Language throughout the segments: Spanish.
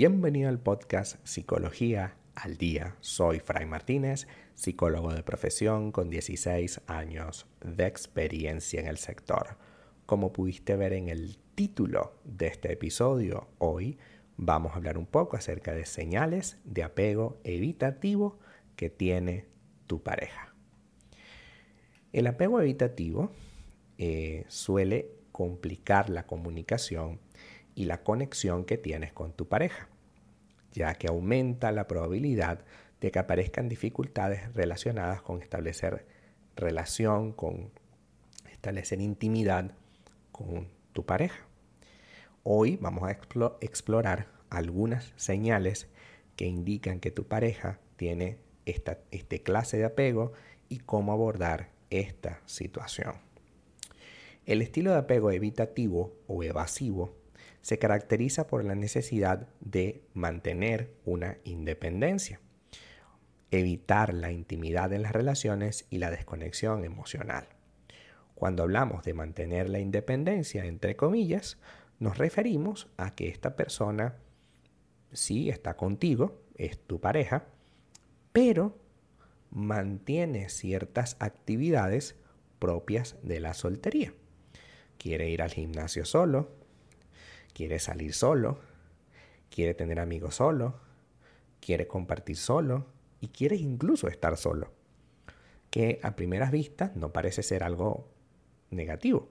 Bienvenido al podcast Psicología al Día. Soy Fray Martínez, psicólogo de profesión con 16 años de experiencia en el sector. Como pudiste ver en el título de este episodio, hoy vamos a hablar un poco acerca de señales de apego evitativo que tiene tu pareja. El apego evitativo eh, suele complicar la comunicación y la conexión que tienes con tu pareja, ya que aumenta la probabilidad de que aparezcan dificultades relacionadas con establecer relación, con establecer intimidad con tu pareja. Hoy vamos a explorar algunas señales que indican que tu pareja tiene esta este clase de apego y cómo abordar esta situación. El estilo de apego evitativo o evasivo se caracteriza por la necesidad de mantener una independencia, evitar la intimidad en las relaciones y la desconexión emocional. Cuando hablamos de mantener la independencia, entre comillas, nos referimos a que esta persona sí está contigo, es tu pareja, pero mantiene ciertas actividades propias de la soltería. Quiere ir al gimnasio solo, quiere salir solo, quiere tener amigos solo, quiere compartir solo y quiere incluso estar solo. Que a primeras vistas no parece ser algo negativo.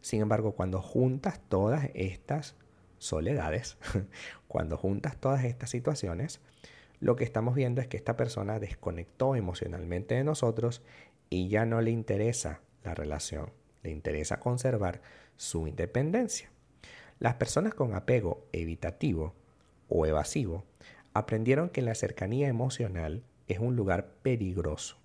Sin embargo, cuando juntas todas estas soledades, cuando juntas todas estas situaciones, lo que estamos viendo es que esta persona desconectó emocionalmente de nosotros y ya no le interesa la relación, le interesa conservar su independencia. Las personas con apego evitativo o evasivo aprendieron que la cercanía emocional es un lugar peligroso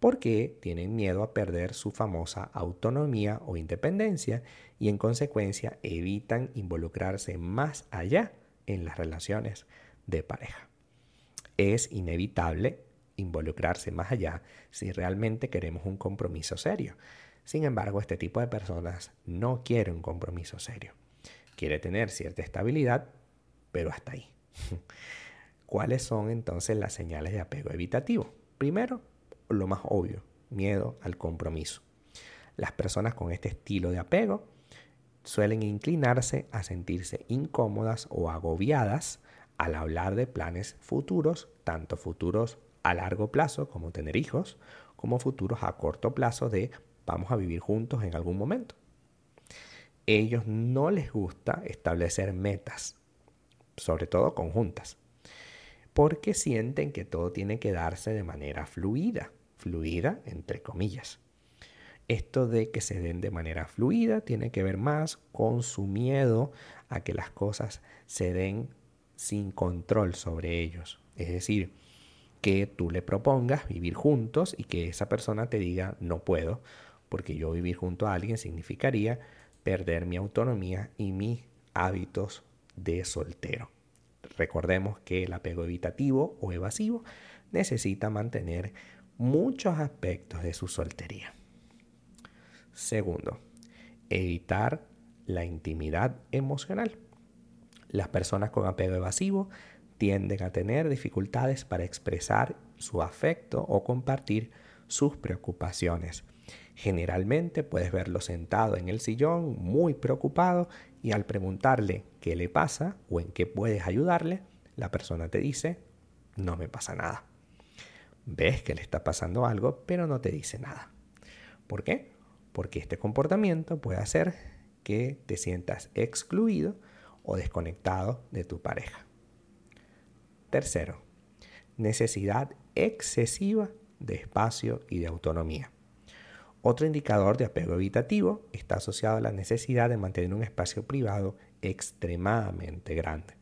porque tienen miedo a perder su famosa autonomía o independencia y en consecuencia evitan involucrarse más allá en las relaciones de pareja. Es inevitable involucrarse más allá si realmente queremos un compromiso serio. Sin embargo, este tipo de personas no quiere un compromiso serio. Quiere tener cierta estabilidad, pero hasta ahí. ¿Cuáles son entonces las señales de apego evitativo? Primero, lo más obvio, miedo al compromiso. Las personas con este estilo de apego suelen inclinarse a sentirse incómodas o agobiadas al hablar de planes futuros, tanto futuros a largo plazo como tener hijos, como futuros a corto plazo de vamos a vivir juntos en algún momento. Ellos no les gusta establecer metas, sobre todo conjuntas, porque sienten que todo tiene que darse de manera fluida, fluida entre comillas. Esto de que se den de manera fluida tiene que ver más con su miedo a que las cosas se den sin control sobre ellos. Es decir, que tú le propongas vivir juntos y que esa persona te diga no puedo, porque yo vivir junto a alguien significaría perder mi autonomía y mis hábitos de soltero. Recordemos que el apego evitativo o evasivo necesita mantener muchos aspectos de su soltería. Segundo, evitar la intimidad emocional. Las personas con apego evasivo tienden a tener dificultades para expresar su afecto o compartir sus preocupaciones. Generalmente puedes verlo sentado en el sillón muy preocupado y al preguntarle qué le pasa o en qué puedes ayudarle, la persona te dice, no me pasa nada. Ves que le está pasando algo, pero no te dice nada. ¿Por qué? Porque este comportamiento puede hacer que te sientas excluido o desconectado de tu pareja. Tercero, necesidad excesiva de espacio y de autonomía. Otro indicador de apego evitativo está asociado a la necesidad de mantener un espacio privado extremadamente grande.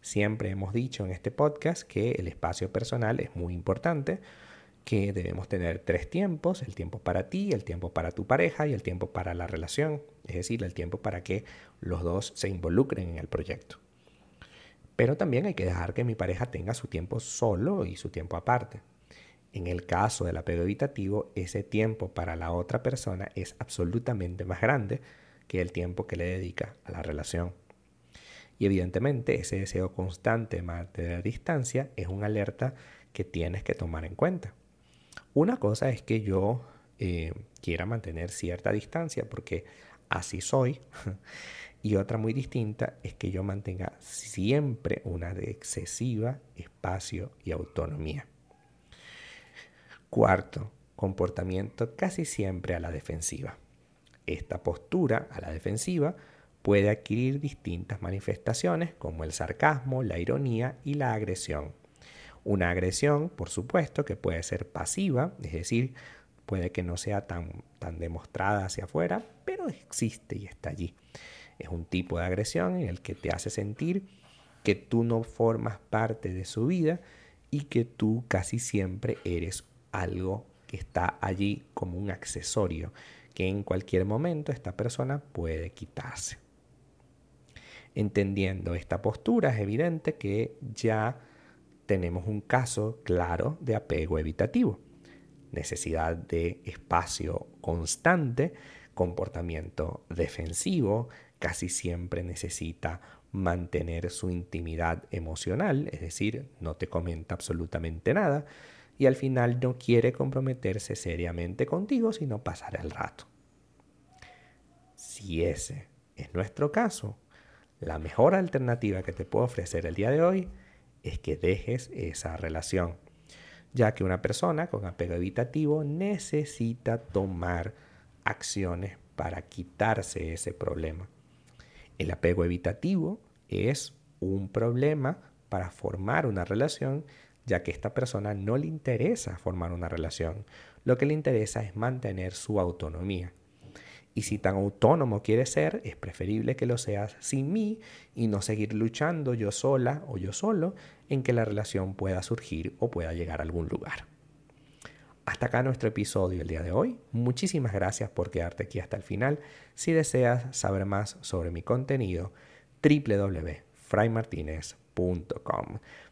Siempre hemos dicho en este podcast que el espacio personal es muy importante, que debemos tener tres tiempos, el tiempo para ti, el tiempo para tu pareja y el tiempo para la relación, es decir, el tiempo para que los dos se involucren en el proyecto. Pero también hay que dejar que mi pareja tenga su tiempo solo y su tiempo aparte. En el caso del apego evitativo, ese tiempo para la otra persona es absolutamente más grande que el tiempo que le dedica a la relación. Y evidentemente ese deseo constante de mantener distancia es una alerta que tienes que tomar en cuenta. Una cosa es que yo eh, quiera mantener cierta distancia porque así soy. Y otra muy distinta es que yo mantenga siempre una excesiva espacio y autonomía. Cuarto, comportamiento casi siempre a la defensiva. Esta postura a la defensiva puede adquirir distintas manifestaciones como el sarcasmo, la ironía y la agresión. Una agresión, por supuesto, que puede ser pasiva, es decir, puede que no sea tan, tan demostrada hacia afuera, pero existe y está allí. Es un tipo de agresión en el que te hace sentir que tú no formas parte de su vida y que tú casi siempre eres algo que está allí como un accesorio que en cualquier momento esta persona puede quitarse. Entendiendo esta postura es evidente que ya tenemos un caso claro de apego evitativo, necesidad de espacio constante, comportamiento defensivo, casi siempre necesita mantener su intimidad emocional, es decir, no te comenta absolutamente nada, y al final no quiere comprometerse seriamente contigo, sino pasar el rato. Si ese es nuestro caso, la mejor alternativa que te puedo ofrecer el día de hoy es que dejes esa relación, ya que una persona con apego evitativo necesita tomar acciones para quitarse ese problema. El apego evitativo es un problema para formar una relación, ya que a esta persona no le interesa formar una relación. Lo que le interesa es mantener su autonomía. Y si tan autónomo quiere ser, es preferible que lo seas sin mí y no seguir luchando yo sola o yo solo en que la relación pueda surgir o pueda llegar a algún lugar. Hasta acá nuestro episodio el día de hoy. Muchísimas gracias por quedarte aquí hasta el final. Si deseas saber más sobre mi contenido, www.fraymartinez.com.